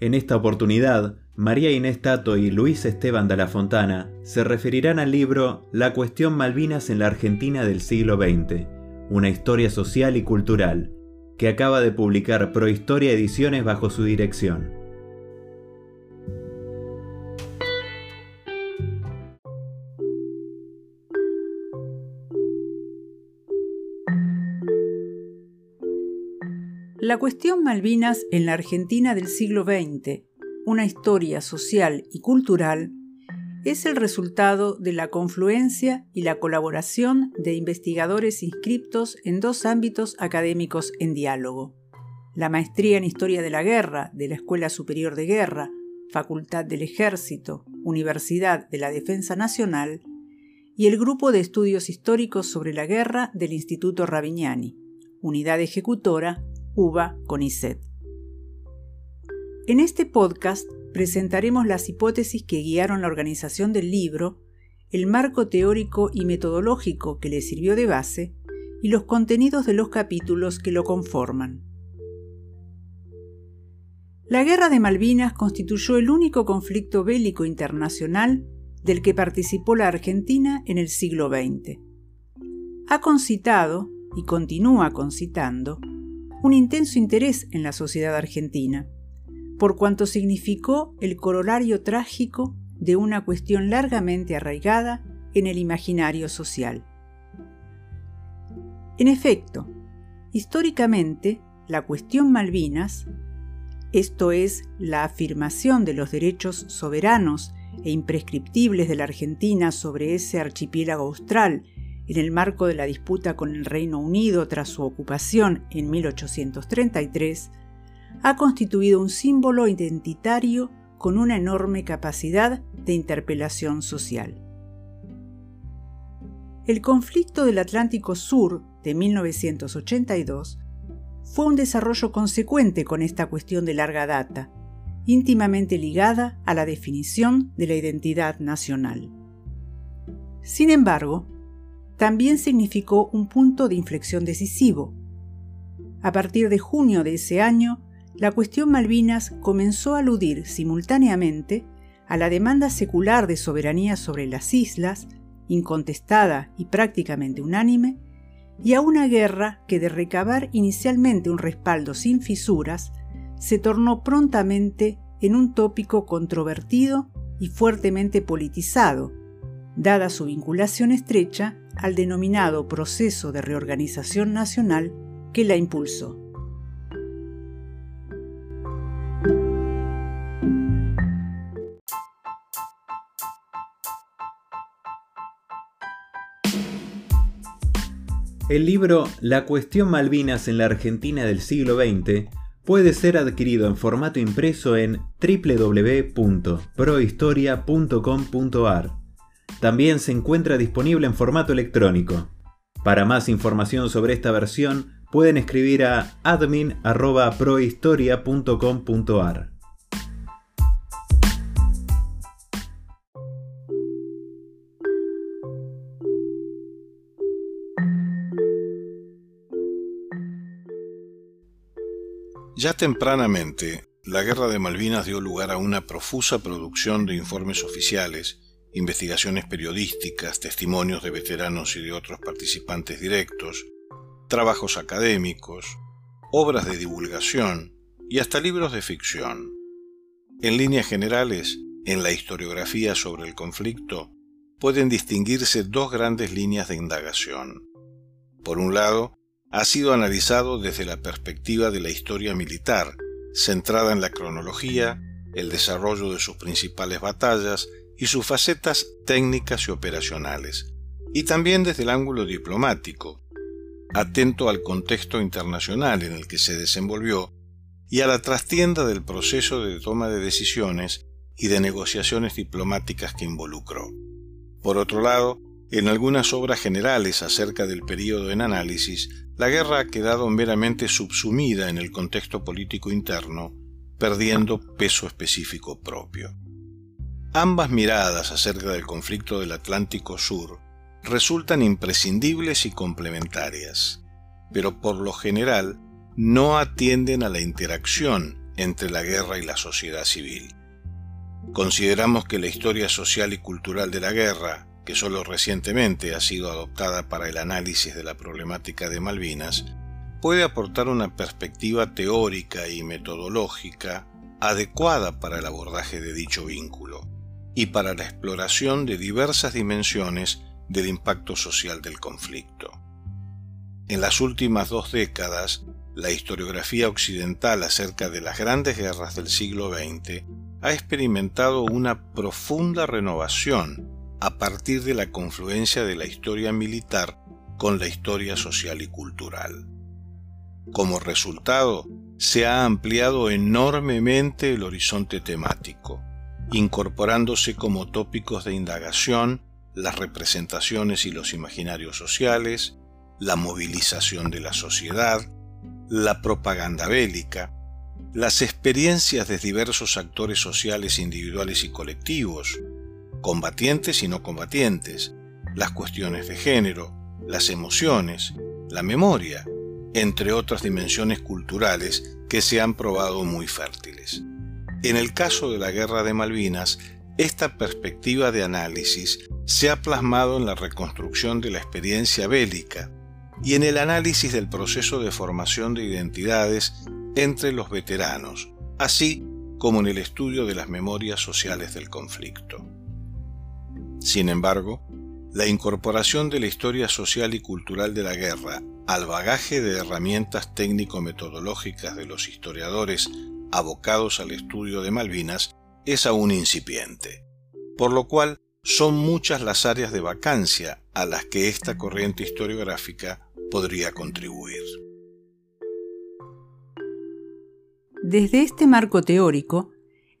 En esta oportunidad, María Inés Tato y Luis Esteban de la Fontana se referirán al libro La cuestión Malvinas en la Argentina del siglo XX, una historia social y cultural, que acaba de publicar Prohistoria Ediciones bajo su dirección. La cuestión Malvinas en la Argentina del siglo XX, una historia social y cultural, es el resultado de la confluencia y la colaboración de investigadores inscriptos en dos ámbitos académicos en diálogo. La maestría en Historia de la Guerra de la Escuela Superior de Guerra, Facultad del Ejército, Universidad de la Defensa Nacional, y el Grupo de Estudios Históricos sobre la Guerra del Instituto Ravignani, Unidad Ejecutora UBA CONICET. En este podcast presentaremos las hipótesis que guiaron la organización del libro, el marco teórico y metodológico que le sirvió de base y los contenidos de los capítulos que lo conforman. La Guerra de Malvinas constituyó el único conflicto bélico internacional del que participó la Argentina en el siglo XX. Ha concitado, y continúa concitando, un intenso interés en la sociedad argentina, por cuanto significó el corolario trágico de una cuestión largamente arraigada en el imaginario social. En efecto, históricamente, la cuestión Malvinas, esto es, la afirmación de los derechos soberanos e imprescriptibles de la Argentina sobre ese archipiélago austral en el marco de la disputa con el Reino Unido tras su ocupación en 1833, ha constituido un símbolo identitario con una enorme capacidad de interpelación social. El conflicto del Atlántico Sur de 1982 fue un desarrollo consecuente con esta cuestión de larga data, íntimamente ligada a la definición de la identidad nacional. Sin embargo, también significó un punto de inflexión decisivo. A partir de junio de ese año, la cuestión Malvinas comenzó a aludir simultáneamente a la demanda secular de soberanía sobre las islas, incontestada y prácticamente unánime, y a una guerra que de recabar inicialmente un respaldo sin fisuras, se tornó prontamente en un tópico controvertido y fuertemente politizado, dada su vinculación estrecha al denominado proceso de reorganización nacional que la impulsó. El libro La cuestión Malvinas en la Argentina del siglo XX puede ser adquirido en formato impreso en www.prohistoria.com.ar también se encuentra disponible en formato electrónico. Para más información sobre esta versión, pueden escribir a admin.prohistoria.com.ar. Ya tempranamente, la Guerra de Malvinas dio lugar a una profusa producción de informes oficiales investigaciones periodísticas, testimonios de veteranos y de otros participantes directos, trabajos académicos, obras de divulgación y hasta libros de ficción. En líneas generales, en la historiografía sobre el conflicto, pueden distinguirse dos grandes líneas de indagación. Por un lado, ha sido analizado desde la perspectiva de la historia militar, centrada en la cronología, el desarrollo de sus principales batallas y sus facetas técnicas y operacionales, y también desde el ángulo diplomático, atento al contexto internacional en el que se desenvolvió y a la trastienda del proceso de toma de decisiones y de negociaciones diplomáticas que involucró. Por otro lado, en algunas obras generales acerca del período en análisis, la guerra ha quedado meramente subsumida en el contexto político interno, perdiendo peso específico propio. Ambas miradas acerca del conflicto del Atlántico Sur resultan imprescindibles y complementarias, pero por lo general no atienden a la interacción entre la guerra y la sociedad civil. Consideramos que la historia social y cultural de la guerra, que solo recientemente ha sido adoptada para el análisis de la problemática de Malvinas, puede aportar una perspectiva teórica y metodológica adecuada para el abordaje de dicho vínculo y para la exploración de diversas dimensiones del impacto social del conflicto. En las últimas dos décadas, la historiografía occidental acerca de las grandes guerras del siglo XX ha experimentado una profunda renovación a partir de la confluencia de la historia militar con la historia social y cultural. Como resultado, se ha ampliado enormemente el horizonte temático, incorporándose como tópicos de indagación las representaciones y los imaginarios sociales, la movilización de la sociedad, la propaganda bélica, las experiencias de diversos actores sociales individuales y colectivos, combatientes y no combatientes, las cuestiones de género, las emociones, la memoria, entre otras dimensiones culturales que se han probado muy fértiles. En el caso de la Guerra de Malvinas, esta perspectiva de análisis se ha plasmado en la reconstrucción de la experiencia bélica, y en el análisis del proceso de formación de identidades entre los veteranos, así como en el estudio de las memorias sociales del conflicto. Sin embargo, la incorporación de la historia social y cultural de la guerra al bagaje de herramientas técnico-metodológicas de los historiadores abocados al estudio de Malvinas es aún incipiente, por lo cual son muchas las áreas de vacancia a las que esta corriente historiográfica podría contribuir. Desde este marco teórico,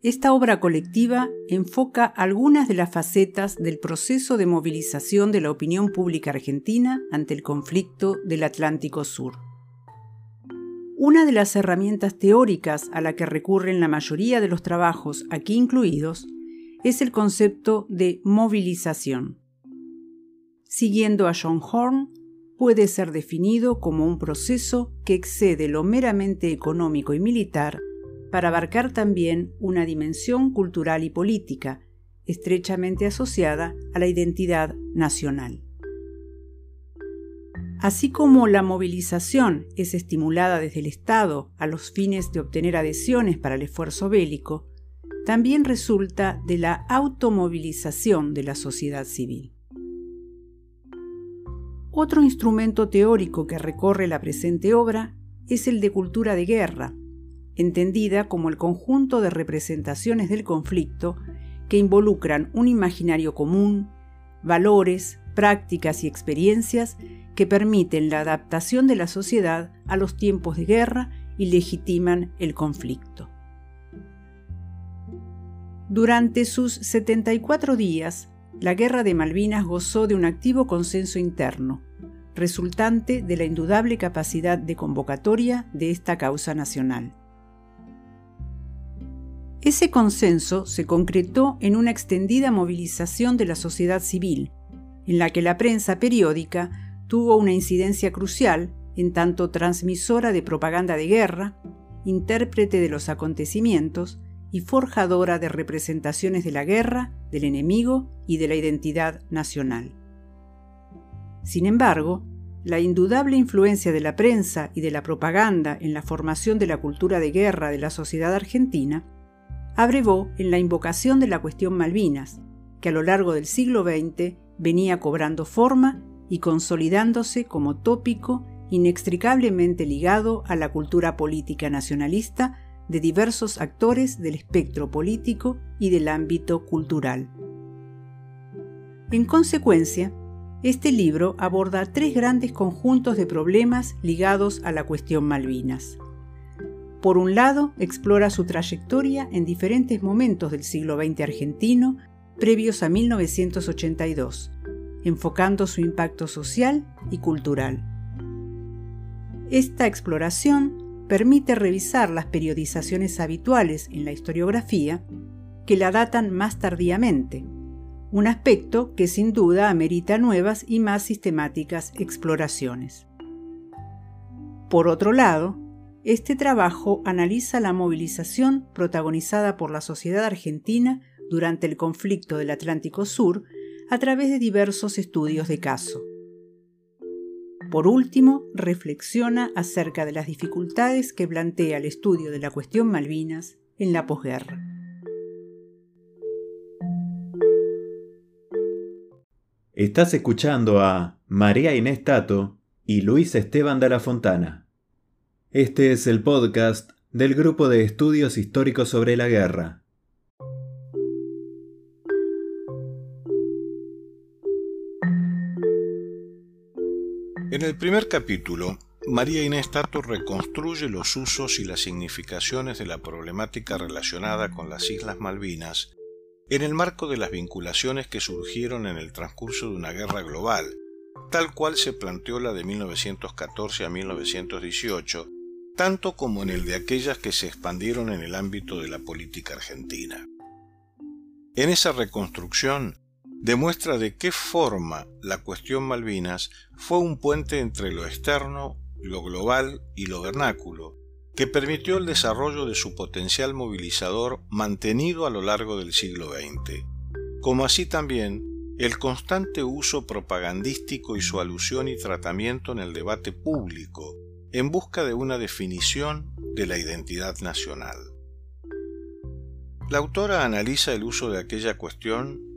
esta obra colectiva enfoca algunas de las facetas del proceso de movilización de la opinión pública argentina ante el conflicto del Atlántico Sur. Una de las herramientas teóricas a la que recurren la mayoría de los trabajos aquí incluidos es el concepto de movilización. Siguiendo a John Horn, puede ser definido como un proceso que excede lo meramente económico y militar para abarcar también una dimensión cultural y política, estrechamente asociada a la identidad nacional. Así como la movilización es estimulada desde el Estado a los fines de obtener adhesiones para el esfuerzo bélico, también resulta de la automovilización de la sociedad civil. Otro instrumento teórico que recorre la presente obra es el de cultura de guerra, entendida como el conjunto de representaciones del conflicto que involucran un imaginario común, valores, prácticas y experiencias que permiten la adaptación de la sociedad a los tiempos de guerra y legitiman el conflicto. Durante sus 74 días, la Guerra de Malvinas gozó de un activo consenso interno, resultante de la indudable capacidad de convocatoria de esta causa nacional. Ese consenso se concretó en una extendida movilización de la sociedad civil, en la que la prensa periódica tuvo una incidencia crucial en tanto transmisora de propaganda de guerra, intérprete de los acontecimientos y forjadora de representaciones de la guerra, del enemigo y de la identidad nacional. Sin embargo, la indudable influencia de la prensa y de la propaganda en la formación de la cultura de guerra de la sociedad argentina abrevó en la invocación de la cuestión Malvinas, que a lo largo del siglo XX venía cobrando forma y consolidándose como tópico inextricablemente ligado a la cultura política nacionalista de diversos actores del espectro político y del ámbito cultural. En consecuencia, este libro aborda tres grandes conjuntos de problemas ligados a la cuestión Malvinas. Por un lado, explora su trayectoria en diferentes momentos del siglo XX argentino previos a 1982, enfocando su impacto social y cultural. Esta exploración permite revisar las periodizaciones habituales en la historiografía que la datan más tardíamente, un aspecto que sin duda amerita nuevas y más sistemáticas exploraciones. Por otro lado, este trabajo analiza la movilización protagonizada por la sociedad argentina durante el conflicto del Atlántico Sur a través de diversos estudios de caso. Por último, reflexiona acerca de las dificultades que plantea el estudio de la cuestión Malvinas en la posguerra. Estás escuchando a María Inés Tato y Luis Esteban de la Fontana. Este es el podcast del Grupo de Estudios Históricos sobre la Guerra. En el primer capítulo, María Inés Tato reconstruye los usos y las significaciones de la problemática relacionada con las Islas Malvinas en el marco de las vinculaciones que surgieron en el transcurso de una guerra global, tal cual se planteó la de 1914 a 1918, tanto como en el de aquellas que se expandieron en el ámbito de la política argentina. En esa reconstrucción demuestra de qué forma la cuestión Malvinas fue un puente entre lo externo, lo global y lo vernáculo, que permitió el desarrollo de su potencial movilizador mantenido a lo largo del siglo XX, como así también el constante uso propagandístico y su alusión y tratamiento en el debate público en busca de una definición de la identidad nacional. La autora analiza el uso de aquella cuestión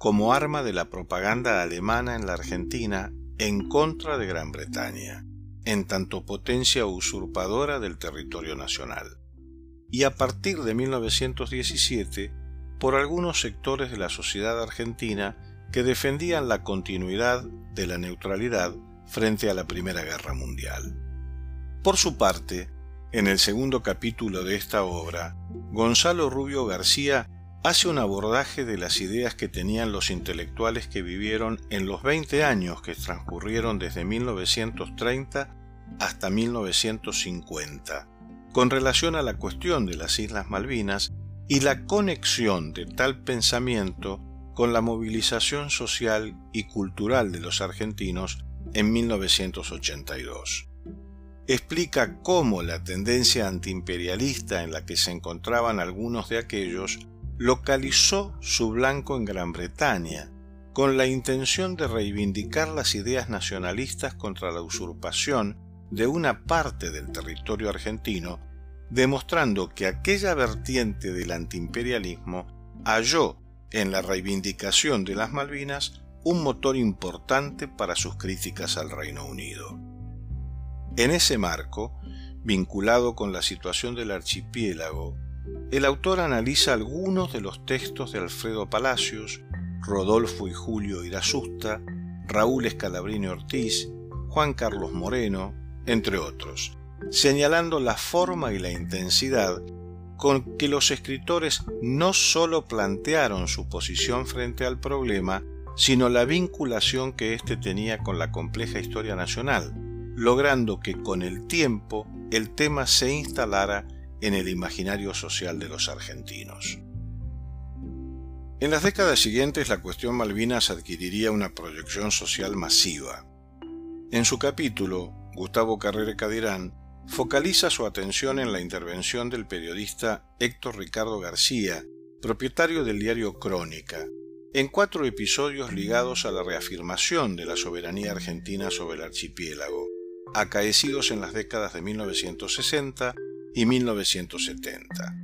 como arma de la propaganda alemana en la Argentina en contra de Gran Bretaña en tanto potencia usurpadora del territorio nacional, y a partir de 1917 por algunos sectores de la sociedad argentina que defendían la continuidad de la neutralidad frente a la Primera Guerra Mundial. Por su parte, en el segundo capítulo de esta obra, Gonzalo Rubio García hace un abordaje de las ideas que tenían los intelectuales que vivieron en los 20 años que transcurrieron desde 1930 hasta 1950, con relación a la cuestión de las Islas Malvinas y la conexión de tal pensamiento con la movilización social y cultural de los argentinos en 1982. Explica cómo la tendencia antiimperialista en la que se encontraban algunos de aquellos localizó su blanco en Gran Bretaña, con la intención de reivindicar las ideas nacionalistas contra la usurpación de una parte del territorio argentino, demostrando que aquella vertiente del antiimperialismo halló en la reivindicación de las Malvinas un motor importante para sus críticas al Reino Unido. En ese marco, vinculado con la situación del archipiélago el autor analiza algunos de los textos de Alfredo Palacios, Rodolfo y Julio Irasusta, Raúl Escalabrini Ortiz, Juan Carlos Moreno, entre otros, señalando la forma y la intensidad con que los escritores no sólo plantearon su posición frente al problema, sino la vinculación que éste tenía con la compleja historia nacional, logrando que con el tiempo el tema se instalara en el imaginario social de los argentinos. En las décadas siguientes la cuestión Malvinas adquiriría una proyección social masiva. En su capítulo, Gustavo Carrere Cadirán focaliza su atención en la intervención del periodista Héctor Ricardo García, propietario del diario Crónica, en cuatro episodios ligados a la reafirmación de la soberanía argentina sobre el archipiélago, acaecidos en las décadas de 1960 y 1970.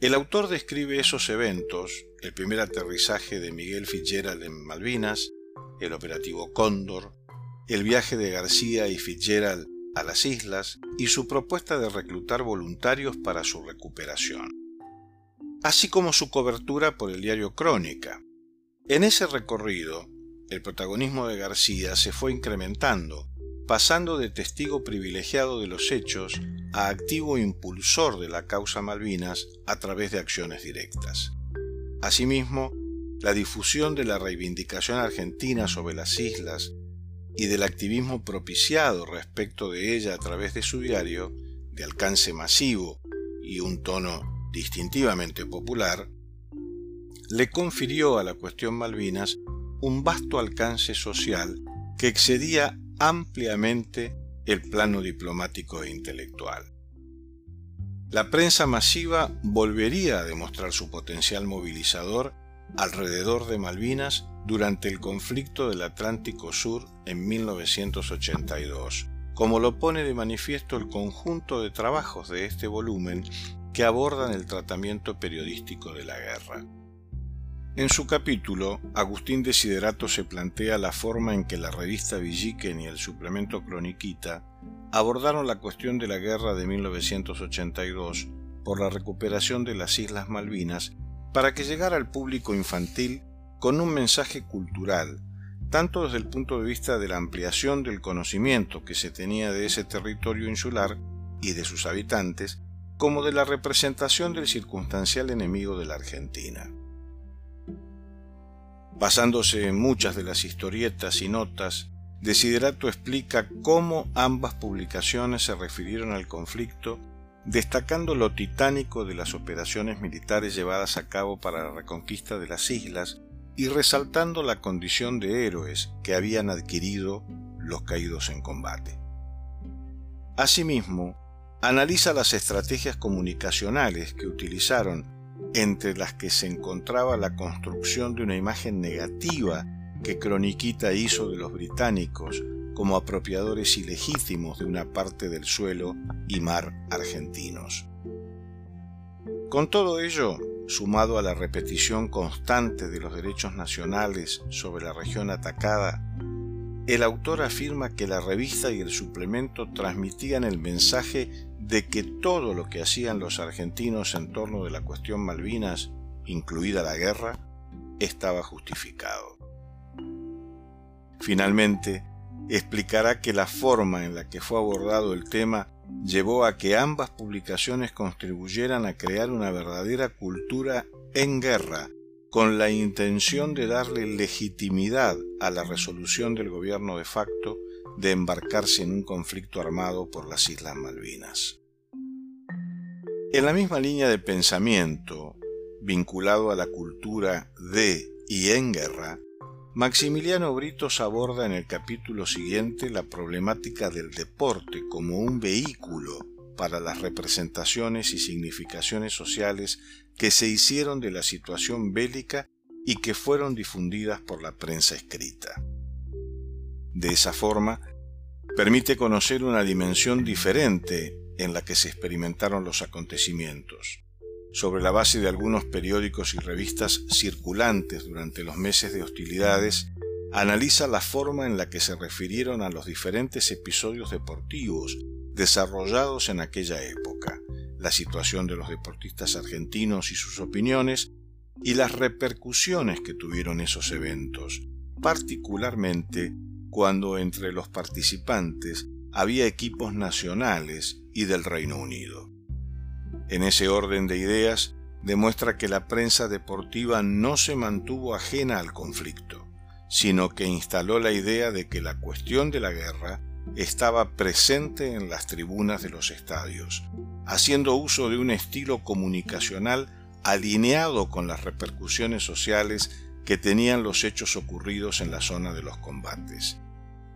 El autor describe esos eventos, el primer aterrizaje de Miguel Fitzgerald en Malvinas, el operativo Cóndor, el viaje de García y Fitzgerald a las islas y su propuesta de reclutar voluntarios para su recuperación, así como su cobertura por el diario Crónica. En ese recorrido, el protagonismo de García se fue incrementando pasando de testigo privilegiado de los hechos a activo impulsor de la causa Malvinas a través de acciones directas. Asimismo, la difusión de la reivindicación argentina sobre las islas y del activismo propiciado respecto de ella a través de su diario, de alcance masivo y un tono distintivamente popular, le confirió a la cuestión Malvinas un vasto alcance social que excedía ampliamente el plano diplomático e intelectual. La prensa masiva volvería a demostrar su potencial movilizador alrededor de Malvinas durante el conflicto del Atlántico Sur en 1982, como lo pone de manifiesto el conjunto de trabajos de este volumen que abordan el tratamiento periodístico de la guerra. En su capítulo, Agustín Desiderato se plantea la forma en que la revista Villiquen y el suplemento Croniquita abordaron la cuestión de la guerra de 1982 por la recuperación de las Islas Malvinas para que llegara al público infantil con un mensaje cultural, tanto desde el punto de vista de la ampliación del conocimiento que se tenía de ese territorio insular y de sus habitantes, como de la representación del circunstancial enemigo de la Argentina. Basándose en muchas de las historietas y notas, Desiderato explica cómo ambas publicaciones se refirieron al conflicto, destacando lo titánico de las operaciones militares llevadas a cabo para la reconquista de las islas y resaltando la condición de héroes que habían adquirido los caídos en combate. Asimismo, analiza las estrategias comunicacionales que utilizaron entre las que se encontraba la construcción de una imagen negativa que Croniquita hizo de los británicos como apropiadores ilegítimos de una parte del suelo y mar argentinos. Con todo ello, sumado a la repetición constante de los derechos nacionales sobre la región atacada, el autor afirma que la revista y el suplemento transmitían el mensaje de que todo lo que hacían los argentinos en torno de la cuestión Malvinas, incluida la guerra, estaba justificado. Finalmente, explicará que la forma en la que fue abordado el tema llevó a que ambas publicaciones contribuyeran a crear una verdadera cultura en guerra, con la intención de darle legitimidad a la resolución del gobierno de facto de embarcarse en un conflicto armado por las Islas Malvinas. En la misma línea de pensamiento, vinculado a la cultura de y en guerra, Maximiliano Britos aborda en el capítulo siguiente la problemática del deporte como un vehículo para las representaciones y significaciones sociales que se hicieron de la situación bélica y que fueron difundidas por la prensa escrita. De esa forma, permite conocer una dimensión diferente en la que se experimentaron los acontecimientos. Sobre la base de algunos periódicos y revistas circulantes durante los meses de hostilidades, analiza la forma en la que se refirieron a los diferentes episodios deportivos desarrollados en aquella época, la situación de los deportistas argentinos y sus opiniones, y las repercusiones que tuvieron esos eventos, particularmente cuando entre los participantes había equipos nacionales y del Reino Unido. En ese orden de ideas, demuestra que la prensa deportiva no se mantuvo ajena al conflicto, sino que instaló la idea de que la cuestión de la guerra estaba presente en las tribunas de los estadios, haciendo uso de un estilo comunicacional alineado con las repercusiones sociales que tenían los hechos ocurridos en la zona de los combates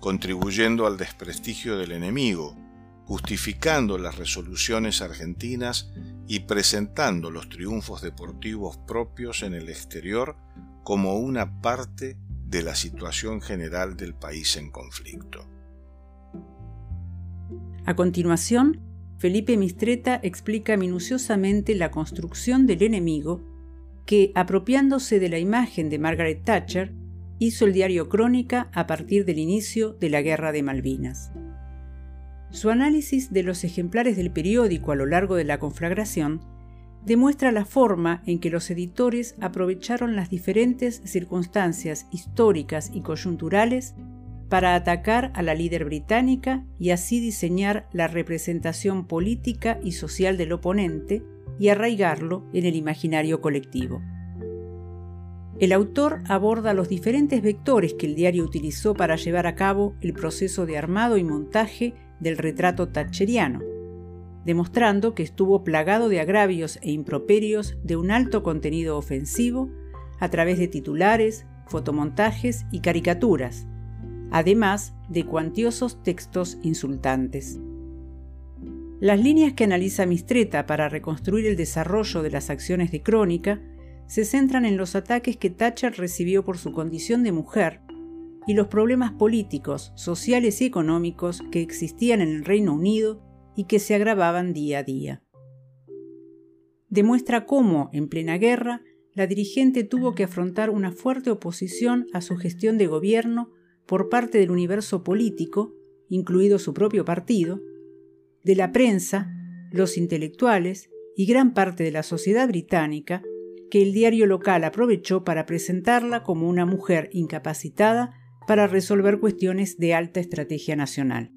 contribuyendo al desprestigio del enemigo, justificando las resoluciones argentinas y presentando los triunfos deportivos propios en el exterior como una parte de la situación general del país en conflicto. A continuación, Felipe Mistreta explica minuciosamente la construcción del enemigo que, apropiándose de la imagen de Margaret Thatcher, hizo el diario Crónica a partir del inicio de la Guerra de Malvinas. Su análisis de los ejemplares del periódico a lo largo de la conflagración demuestra la forma en que los editores aprovecharon las diferentes circunstancias históricas y coyunturales para atacar a la líder británica y así diseñar la representación política y social del oponente y arraigarlo en el imaginario colectivo. El autor aborda los diferentes vectores que el diario utilizó para llevar a cabo el proceso de armado y montaje del retrato thatcheriano, demostrando que estuvo plagado de agravios e improperios de un alto contenido ofensivo a través de titulares, fotomontajes y caricaturas, además de cuantiosos textos insultantes. Las líneas que analiza Mistreta para reconstruir el desarrollo de las acciones de Crónica se centran en los ataques que Thatcher recibió por su condición de mujer y los problemas políticos, sociales y económicos que existían en el Reino Unido y que se agravaban día a día. Demuestra cómo, en plena guerra, la dirigente tuvo que afrontar una fuerte oposición a su gestión de gobierno por parte del universo político, incluido su propio partido, de la prensa, los intelectuales y gran parte de la sociedad británica, que el diario local aprovechó para presentarla como una mujer incapacitada para resolver cuestiones de alta estrategia nacional.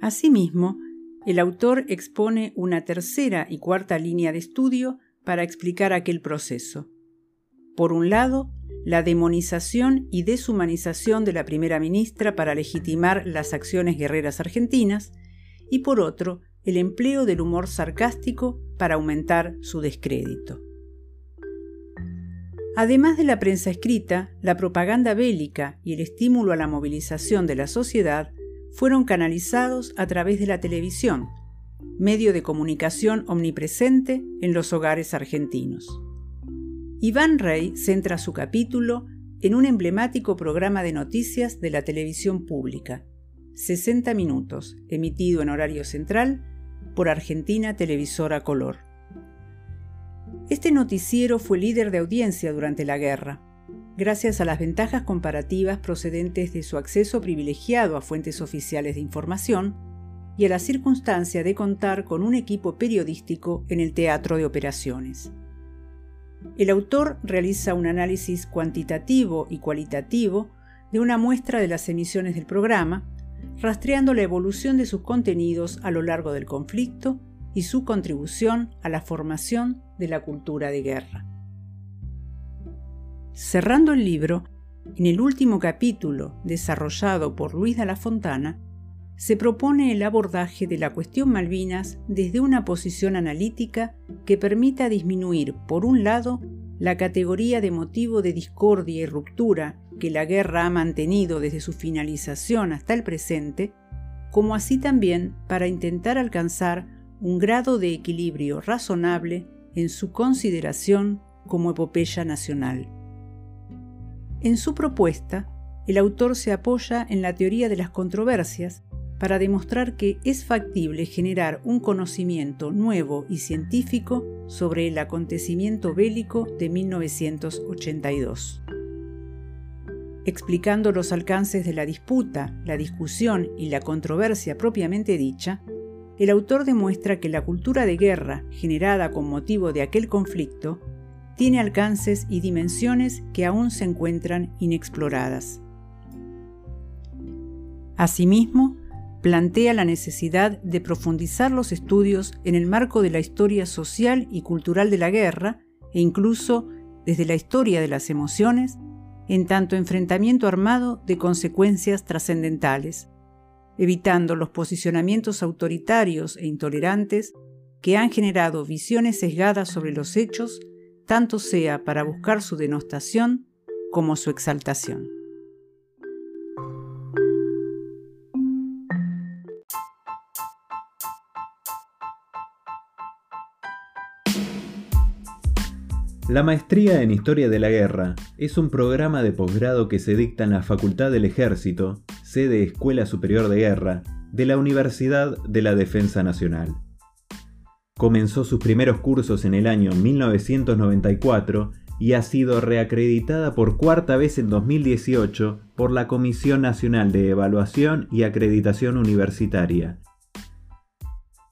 Asimismo, el autor expone una tercera y cuarta línea de estudio para explicar aquel proceso. Por un lado, la demonización y deshumanización de la primera ministra para legitimar las acciones guerreras argentinas, y por otro, el empleo del humor sarcástico para aumentar su descrédito. Además de la prensa escrita, la propaganda bélica y el estímulo a la movilización de la sociedad fueron canalizados a través de la televisión, medio de comunicación omnipresente en los hogares argentinos. Iván Rey centra su capítulo en un emblemático programa de noticias de la televisión pública, 60 minutos, emitido en horario central por Argentina Televisora Color. Este noticiero fue líder de audiencia durante la guerra, gracias a las ventajas comparativas procedentes de su acceso privilegiado a fuentes oficiales de información y a la circunstancia de contar con un equipo periodístico en el teatro de operaciones. El autor realiza un análisis cuantitativo y cualitativo de una muestra de las emisiones del programa, rastreando la evolución de sus contenidos a lo largo del conflicto y su contribución a la formación de la cultura de guerra. Cerrando el libro, en el último capítulo desarrollado por Luis de la Fontana, se propone el abordaje de la cuestión Malvinas desde una posición analítica que permita disminuir, por un lado, la categoría de motivo de discordia y ruptura que la guerra ha mantenido desde su finalización hasta el presente, como así también para intentar alcanzar un grado de equilibrio razonable en su consideración como epopeya nacional. En su propuesta, el autor se apoya en la teoría de las controversias para demostrar que es factible generar un conocimiento nuevo y científico sobre el acontecimiento bélico de 1982. Explicando los alcances de la disputa, la discusión y la controversia propiamente dicha, el autor demuestra que la cultura de guerra generada con motivo de aquel conflicto tiene alcances y dimensiones que aún se encuentran inexploradas. Asimismo, plantea la necesidad de profundizar los estudios en el marco de la historia social y cultural de la guerra e incluso desde la historia de las emociones, en tanto enfrentamiento armado de consecuencias trascendentales, evitando los posicionamientos autoritarios e intolerantes que han generado visiones sesgadas sobre los hechos, tanto sea para buscar su denostación como su exaltación. La maestría en Historia de la Guerra es un programa de posgrado que se dicta en la Facultad del Ejército, sede Escuela Superior de Guerra, de la Universidad de la Defensa Nacional. Comenzó sus primeros cursos en el año 1994 y ha sido reacreditada por cuarta vez en 2018 por la Comisión Nacional de Evaluación y Acreditación Universitaria.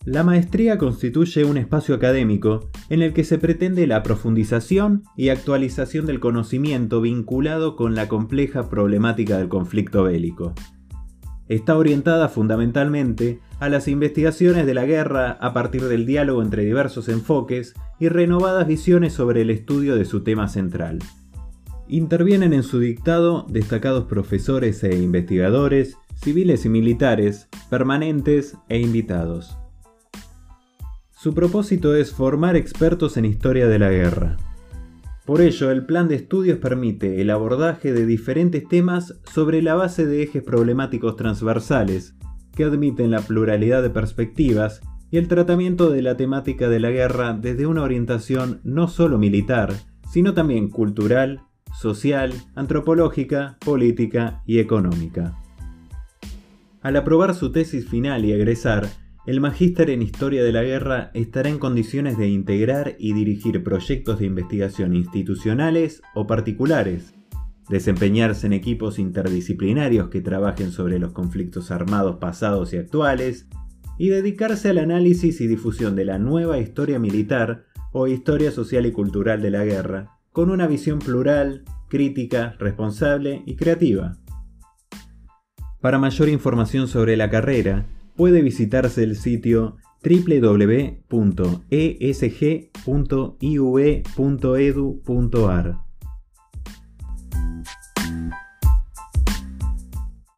La maestría constituye un espacio académico en el que se pretende la profundización y actualización del conocimiento vinculado con la compleja problemática del conflicto bélico. Está orientada fundamentalmente a las investigaciones de la guerra a partir del diálogo entre diversos enfoques y renovadas visiones sobre el estudio de su tema central. Intervienen en su dictado destacados profesores e investigadores, civiles y militares, permanentes e invitados. Su propósito es formar expertos en historia de la guerra. Por ello, el plan de estudios permite el abordaje de diferentes temas sobre la base de ejes problemáticos transversales, que admiten la pluralidad de perspectivas y el tratamiento de la temática de la guerra desde una orientación no solo militar, sino también cultural, social, antropológica, política y económica. Al aprobar su tesis final y egresar, el magíster en Historia de la Guerra estará en condiciones de integrar y dirigir proyectos de investigación institucionales o particulares, desempeñarse en equipos interdisciplinarios que trabajen sobre los conflictos armados pasados y actuales, y dedicarse al análisis y difusión de la nueva historia militar o historia social y cultural de la guerra, con una visión plural, crítica, responsable y creativa. Para mayor información sobre la carrera, puede visitarse el sitio www.esg.ive.edu.ar.